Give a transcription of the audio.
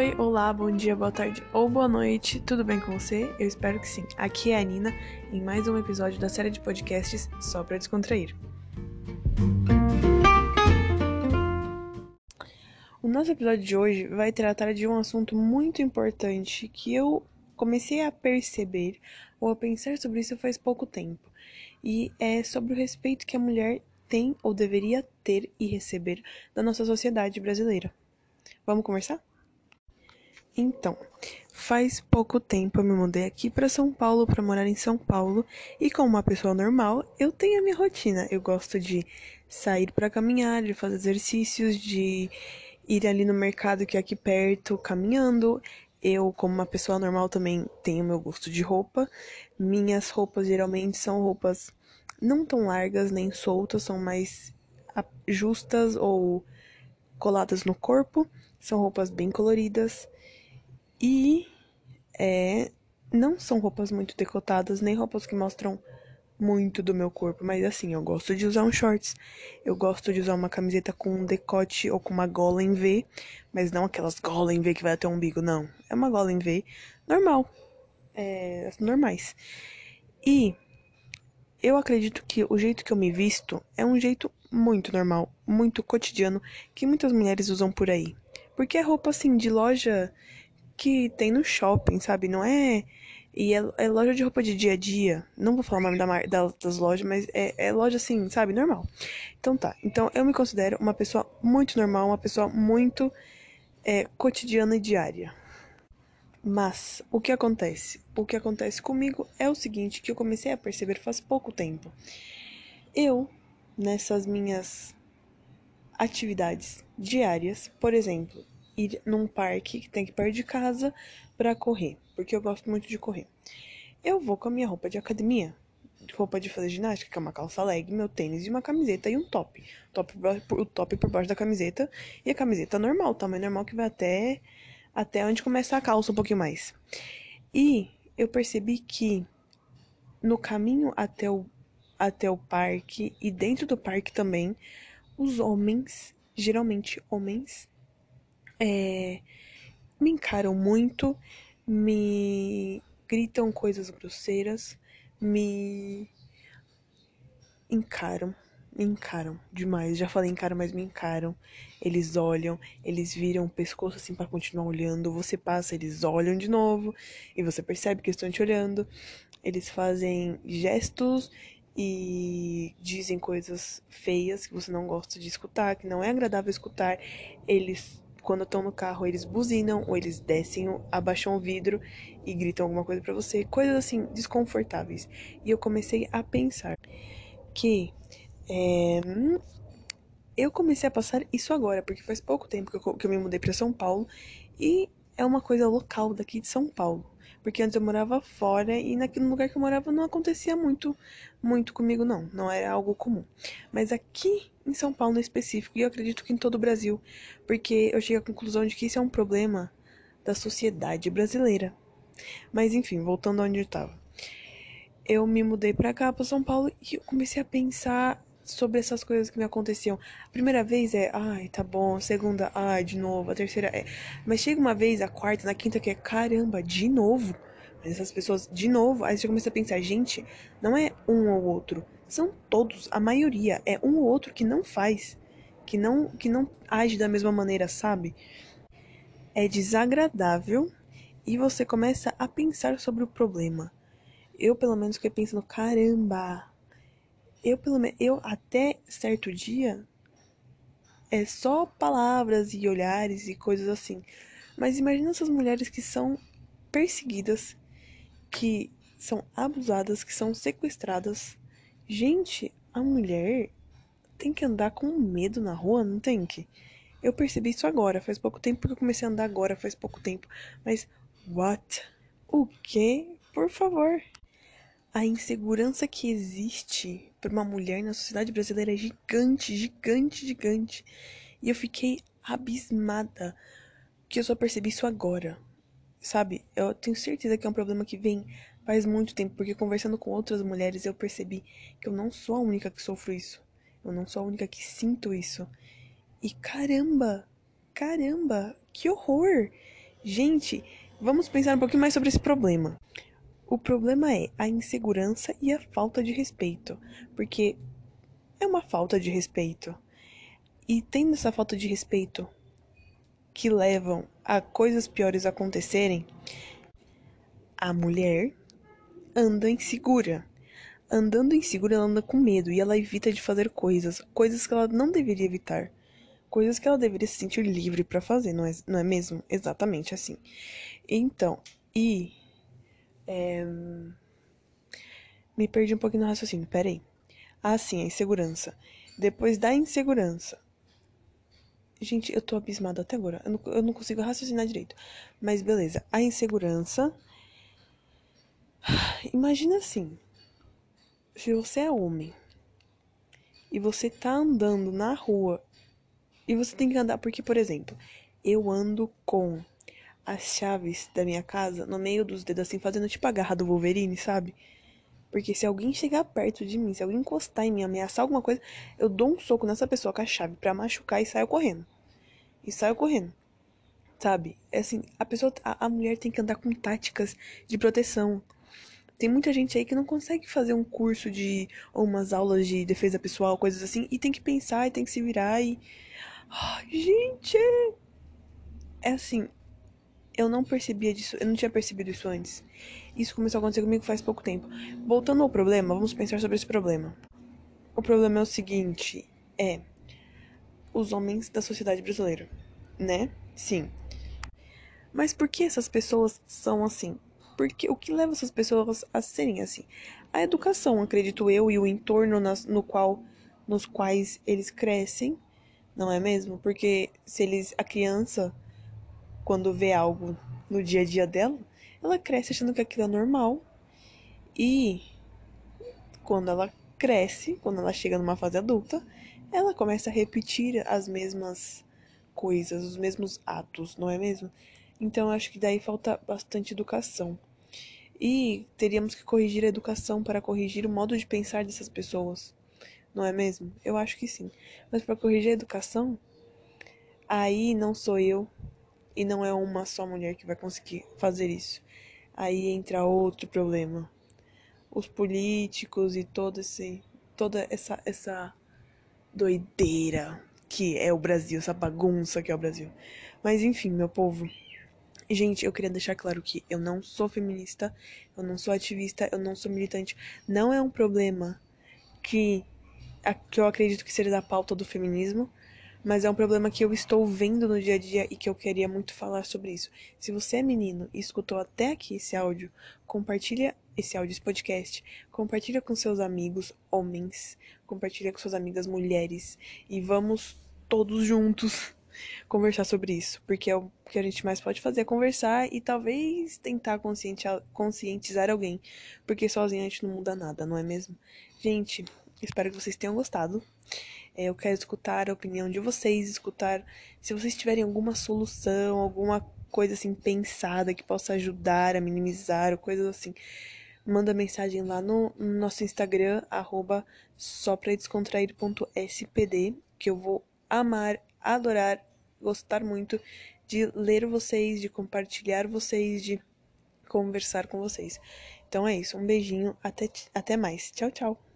Oi, olá, bom dia, boa tarde ou boa noite, tudo bem com você? Eu espero que sim. Aqui é a Nina em mais um episódio da série de podcasts Só para Descontrair. O nosso episódio de hoje vai tratar de um assunto muito importante que eu comecei a perceber ou a pensar sobre isso faz pouco tempo, e é sobre o respeito que a mulher tem ou deveria ter e receber da nossa sociedade brasileira. Vamos conversar? Então, faz pouco tempo eu me mudei aqui para São Paulo para morar em São Paulo e como uma pessoa normal, eu tenho a minha rotina. Eu gosto de sair para caminhar, de fazer exercícios, de ir ali no mercado que é aqui perto caminhando. Eu, como uma pessoa normal, também tenho meu gosto de roupa. Minhas roupas geralmente são roupas não tão largas nem soltas, são mais justas ou coladas no corpo. São roupas bem coloridas. E é, não são roupas muito decotadas, nem roupas que mostram muito do meu corpo, mas assim, eu gosto de usar um shorts, eu gosto de usar uma camiseta com um decote ou com uma gola em V, mas não aquelas gola em V que vai até o umbigo, não. É uma gola em V normal, é, normais. E eu acredito que o jeito que eu me visto é um jeito muito normal, muito cotidiano, que muitas mulheres usam por aí. Porque é roupa assim de loja que tem no shopping, sabe? Não é. E é, é loja de roupa de dia a dia. Não vou falar o nome da, da, das lojas, mas é, é loja assim, sabe? Normal. Então tá. Então eu me considero uma pessoa muito normal, uma pessoa muito é, cotidiana e diária. Mas o que acontece? O que acontece comigo é o seguinte, que eu comecei a perceber faz pouco tempo. Eu, nessas minhas atividades diárias, por exemplo, ir num parque que tem que perto de casa para correr, porque eu gosto muito de correr. Eu vou com a minha roupa de academia, roupa de fazer ginástica, que é uma calça leg, meu tênis e uma camiseta e um top. top o top por baixo da camiseta e a camiseta normal, tamanho normal que vai até até onde começa a calça um pouquinho mais. E eu percebi que no caminho até o até o parque e dentro do parque também, os homens, geralmente homens, é, me encaram muito, me gritam coisas grosseiras, me encaram, me encaram demais. Já falei encaram, mas me encaram. Eles olham, eles viram o pescoço assim para continuar olhando. Você passa, eles olham de novo e você percebe que estão te olhando. Eles fazem gestos e dizem coisas feias que você não gosta de escutar, que não é agradável escutar. Eles quando estão no carro, eles buzinam ou eles descem, abaixam o vidro e gritam alguma coisa para você, coisas assim desconfortáveis. E eu comecei a pensar que é, eu comecei a passar isso agora, porque faz pouco tempo que eu, que eu me mudei para São Paulo e é uma coisa local daqui de São Paulo. Porque antes eu morava fora e naquele lugar que eu morava não acontecia muito, muito comigo, não. Não era algo comum. Mas aqui em São Paulo em específico, e eu acredito que em todo o Brasil, porque eu cheguei à conclusão de que isso é um problema da sociedade brasileira. Mas enfim, voltando onde eu estava. Eu me mudei para cá, para São Paulo, e eu comecei a pensar sobre essas coisas que me aconteciam. A primeira vez é, ai, tá bom. A segunda, ai, de novo. A terceira é. Mas chega uma vez, a quarta, na quinta, que é, caramba, de novo. Mas essas pessoas, de novo, aí você começa a pensar, gente, não é um ou outro. São todos, a maioria. É um ou outro que não faz. Que não, que não age da mesma maneira, sabe? É desagradável e você começa a pensar sobre o problema. Eu, pelo menos, fiquei pensando, caramba, eu pelo menos eu até certo dia é só palavras e olhares e coisas assim. Mas imagina essas mulheres que são perseguidas, que são abusadas, que são sequestradas. Gente, a mulher tem que andar com medo na rua, não tem que? Eu percebi isso agora, faz pouco tempo, porque eu comecei a andar agora, faz pouco tempo. Mas, what? O que? Por favor a insegurança que existe para uma mulher na sociedade brasileira é gigante, gigante, gigante. E eu fiquei abismada que eu só percebi isso agora. Sabe? Eu tenho certeza que é um problema que vem faz muito tempo, porque conversando com outras mulheres eu percebi que eu não sou a única que sofro isso. Eu não sou a única que sinto isso. E caramba, caramba, que horror! Gente, vamos pensar um pouquinho mais sobre esse problema. O problema é a insegurança e a falta de respeito, porque é uma falta de respeito. E tendo essa falta de respeito que levam a coisas piores acontecerem, a mulher anda insegura. Andando insegura, ela anda com medo e ela evita de fazer coisas, coisas que ela não deveria evitar, coisas que ela deveria se sentir livre para fazer, não é, não é mesmo? Exatamente assim. Então, e. É... Me perdi um pouquinho no raciocínio, peraí. Ah, sim, a insegurança. Depois da insegurança. Gente, eu tô abismada até agora. Eu não, eu não consigo raciocinar direito. Mas beleza. A insegurança. Imagina assim. Se você é homem e você tá andando na rua e você tem que andar porque, por exemplo, eu ando com as chaves da minha casa no meio dos dedos assim, fazendo tipo a garra do Wolverine, sabe? Porque se alguém chegar perto de mim, se alguém encostar em mim, ameaçar alguma coisa, eu dou um soco nessa pessoa com a chave para machucar e saio correndo. E saio correndo. Sabe? É assim, a pessoa, a, a mulher tem que andar com táticas de proteção. Tem muita gente aí que não consegue fazer um curso de ou umas aulas de defesa pessoal, coisas assim, e tem que pensar e tem que se virar e oh, gente, é assim, eu não percebia disso, eu não tinha percebido isso antes. Isso começou a acontecer comigo faz pouco tempo. Voltando ao problema, vamos pensar sobre esse problema. O problema é o seguinte, é os homens da sociedade brasileira, né? Sim. Mas por que essas pessoas são assim? Porque o que leva essas pessoas a serem assim? A educação, acredito eu, e o entorno nas, no qual, nos quais eles crescem, não é mesmo? Porque se eles, a criança, quando vê algo no dia a dia dela, ela cresce achando que aquilo é normal. E quando ela cresce, quando ela chega numa fase adulta, ela começa a repetir as mesmas coisas, os mesmos atos, não é mesmo? Então acho que daí falta bastante educação. E teríamos que corrigir a educação para corrigir o modo de pensar dessas pessoas, não é mesmo? Eu acho que sim. Mas para corrigir a educação, aí não sou eu e não é uma só mulher que vai conseguir fazer isso aí entra outro problema. Os políticos e todo esse, toda essa, essa doideira que é o Brasil, essa bagunça que é o Brasil. Mas enfim, meu povo. Gente, eu queria deixar claro que eu não sou feminista, eu não sou ativista, eu não sou militante. Não é um problema que, que eu acredito que seja da pauta do feminismo, mas é um problema que eu estou vendo no dia a dia e que eu queria muito falar sobre isso. Se você é menino e escutou até aqui esse áudio, compartilha esse áudio, esse podcast, compartilha com seus amigos homens, compartilha com suas amigas mulheres. E vamos todos juntos conversar sobre isso, porque é o que a gente mais pode fazer é conversar e talvez tentar conscientizar alguém, porque sozinho a gente não muda nada, não é mesmo? Gente, espero que vocês tenham gostado. É, eu quero escutar a opinião de vocês, escutar se vocês tiverem alguma solução, alguma coisa assim pensada que possa ajudar a minimizar, ou coisas assim. Manda mensagem lá no, nosso Instagram, arroba que eu vou amar, adorar, gostar muito de ler vocês, de compartilhar vocês, de conversar com vocês. Então é isso, um beijinho, até, até mais. Tchau, tchau.